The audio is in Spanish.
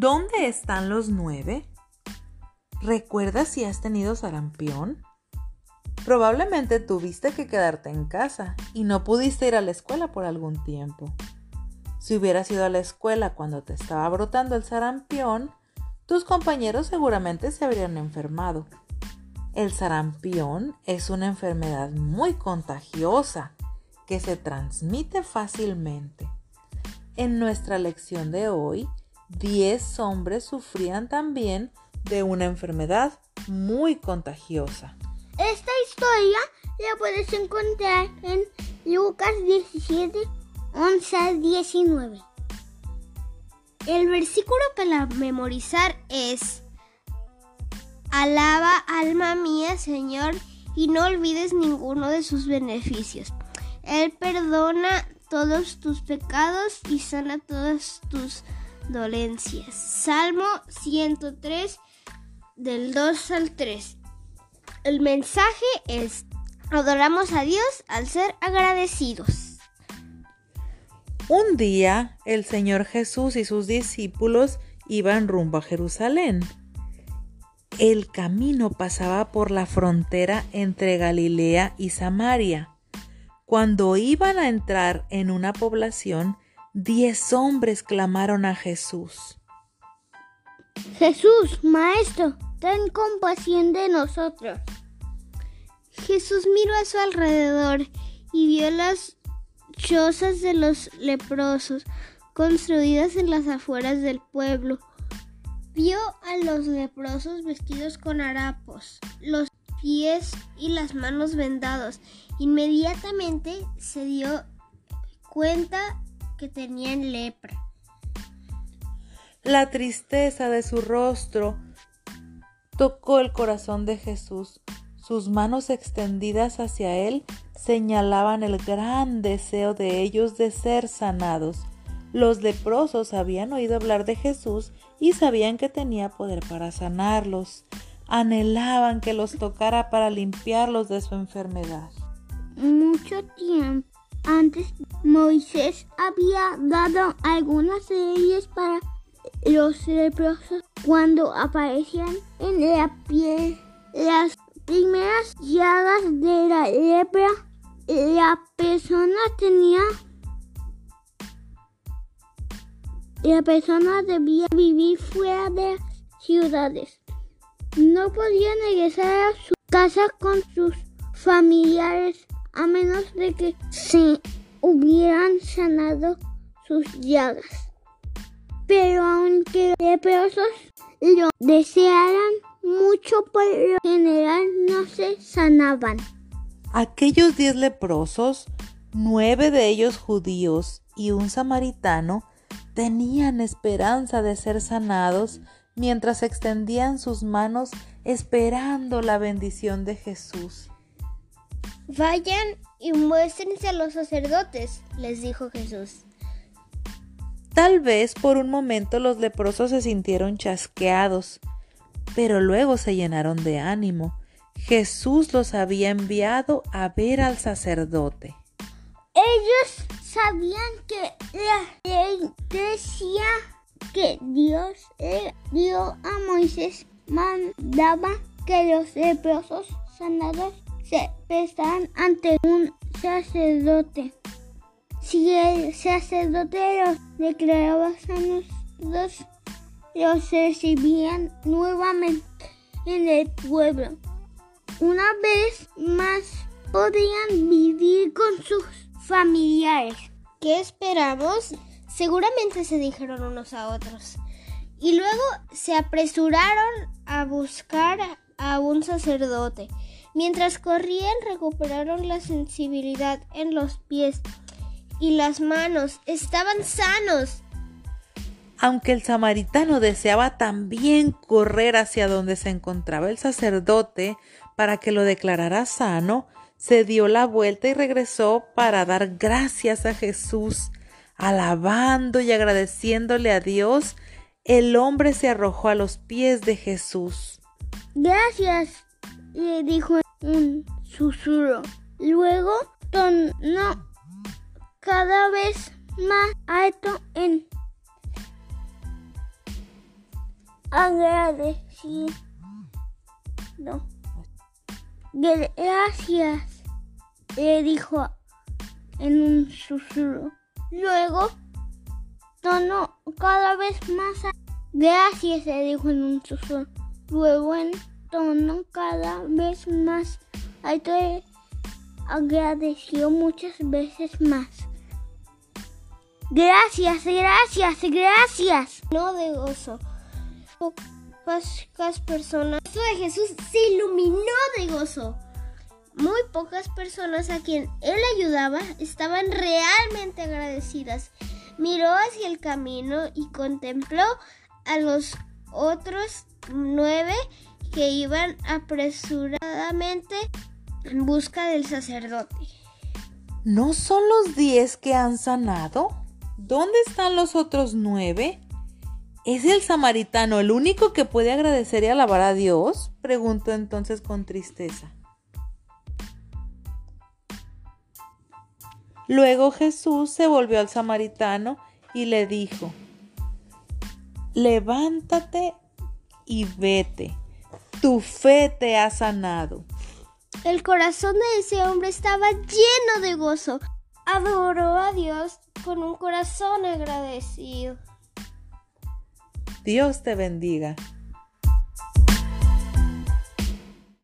¿Dónde están los nueve? ¿Recuerdas si has tenido sarampión? Probablemente tuviste que quedarte en casa y no pudiste ir a la escuela por algún tiempo. Si hubieras ido a la escuela cuando te estaba brotando el sarampión, tus compañeros seguramente se habrían enfermado. El sarampión es una enfermedad muy contagiosa que se transmite fácilmente. En nuestra lección de hoy, 10 hombres sufrían también de una enfermedad muy contagiosa. Esta historia la puedes encontrar en Lucas 17, 11 al 19. El versículo para memorizar es Alaba alma mía Señor y no olvides ninguno de sus beneficios. Él perdona todos tus pecados y sana todas tus dolencias. Salmo 103 del 2 al 3. El mensaje es, adoramos a Dios al ser agradecidos. Un día el Señor Jesús y sus discípulos iban rumbo a Jerusalén. El camino pasaba por la frontera entre Galilea y Samaria. Cuando iban a entrar en una población, diez hombres clamaron a Jesús. Jesús, Maestro, ten compasión de nosotros. Jesús miró a su alrededor y vio las chozas de los leprosos construidas en las afueras del pueblo. Vio a los leprosos vestidos con harapos, los pies y las manos vendados. Inmediatamente se dio cuenta que tenían lepra. La tristeza de su rostro tocó el corazón de Jesús. Sus manos extendidas hacia él señalaban el gran deseo de ellos de ser sanados. Los leprosos habían oído hablar de Jesús y sabían que tenía poder para sanarlos. Anhelaban que los tocara para limpiarlos de su enfermedad. Mucho tiempo antes Moisés había dado algunas ellas para los leprosos cuando aparecían en la piel las primeras llagas de la lepra, la persona tenía la persona debía vivir fuera de ciudades. No podía regresar a su casa con sus familiares a menos de que se hubieran sanado sus llagas. Pero aunque los leprosos lo desearan mucho por lo general no se sanaban. Aquellos diez leprosos, nueve de ellos judíos y un samaritano, tenían esperanza de ser sanados mientras extendían sus manos esperando la bendición de Jesús. Vayan y muéstrense a los sacerdotes, les dijo Jesús. Tal vez por un momento los leprosos se sintieron chasqueados, pero luego se llenaron de ánimo. Jesús los había enviado a ver al sacerdote. Ellos sabían que la ley decía que Dios le dio a Moisés mandaba que los leprosos sanados se prestaran ante un sacerdote. Si el sacerdote los declaraba sanos, los los recibían nuevamente en el pueblo. Una vez más podían vivir con sus familiares. ¿Qué esperamos? Seguramente se dijeron unos a otros. Y luego se apresuraron a buscar a un sacerdote. Mientras corrían recuperaron la sensibilidad en los pies y las manos. Estaban sanos. Aunque el samaritano deseaba también correr hacia donde se encontraba el sacerdote para que lo declarara sano, se dio la vuelta y regresó para dar gracias a Jesús. Alabando y agradeciéndole a Dios, el hombre se arrojó a los pies de Jesús. Gracias, le dijo un susurro. Luego tornó cada vez más alto en agradecido. Gracias, le dijo en un susurro. Luego, tono cada vez más. Gracias, le dijo en un susurro. Luego, en tono cada vez más alto, agradeció muchas veces más. Gracias, gracias, gracias. No de gozo. Pocas personas. El de Jesús se iluminó de gozo. Muy pocas personas a quien él ayudaba estaban realmente agradecidas. Miró hacia el camino y contempló a los otros nueve que iban apresuradamente en busca del sacerdote. ¿No son los diez que han sanado? ¿Dónde están los otros nueve? ¿Es el samaritano el único que puede agradecer y alabar a Dios? preguntó entonces con tristeza. Luego Jesús se volvió al samaritano y le dijo, levántate y vete, tu fe te ha sanado. El corazón de ese hombre estaba lleno de gozo. Adoró a Dios con un corazón agradecido. Dios te bendiga.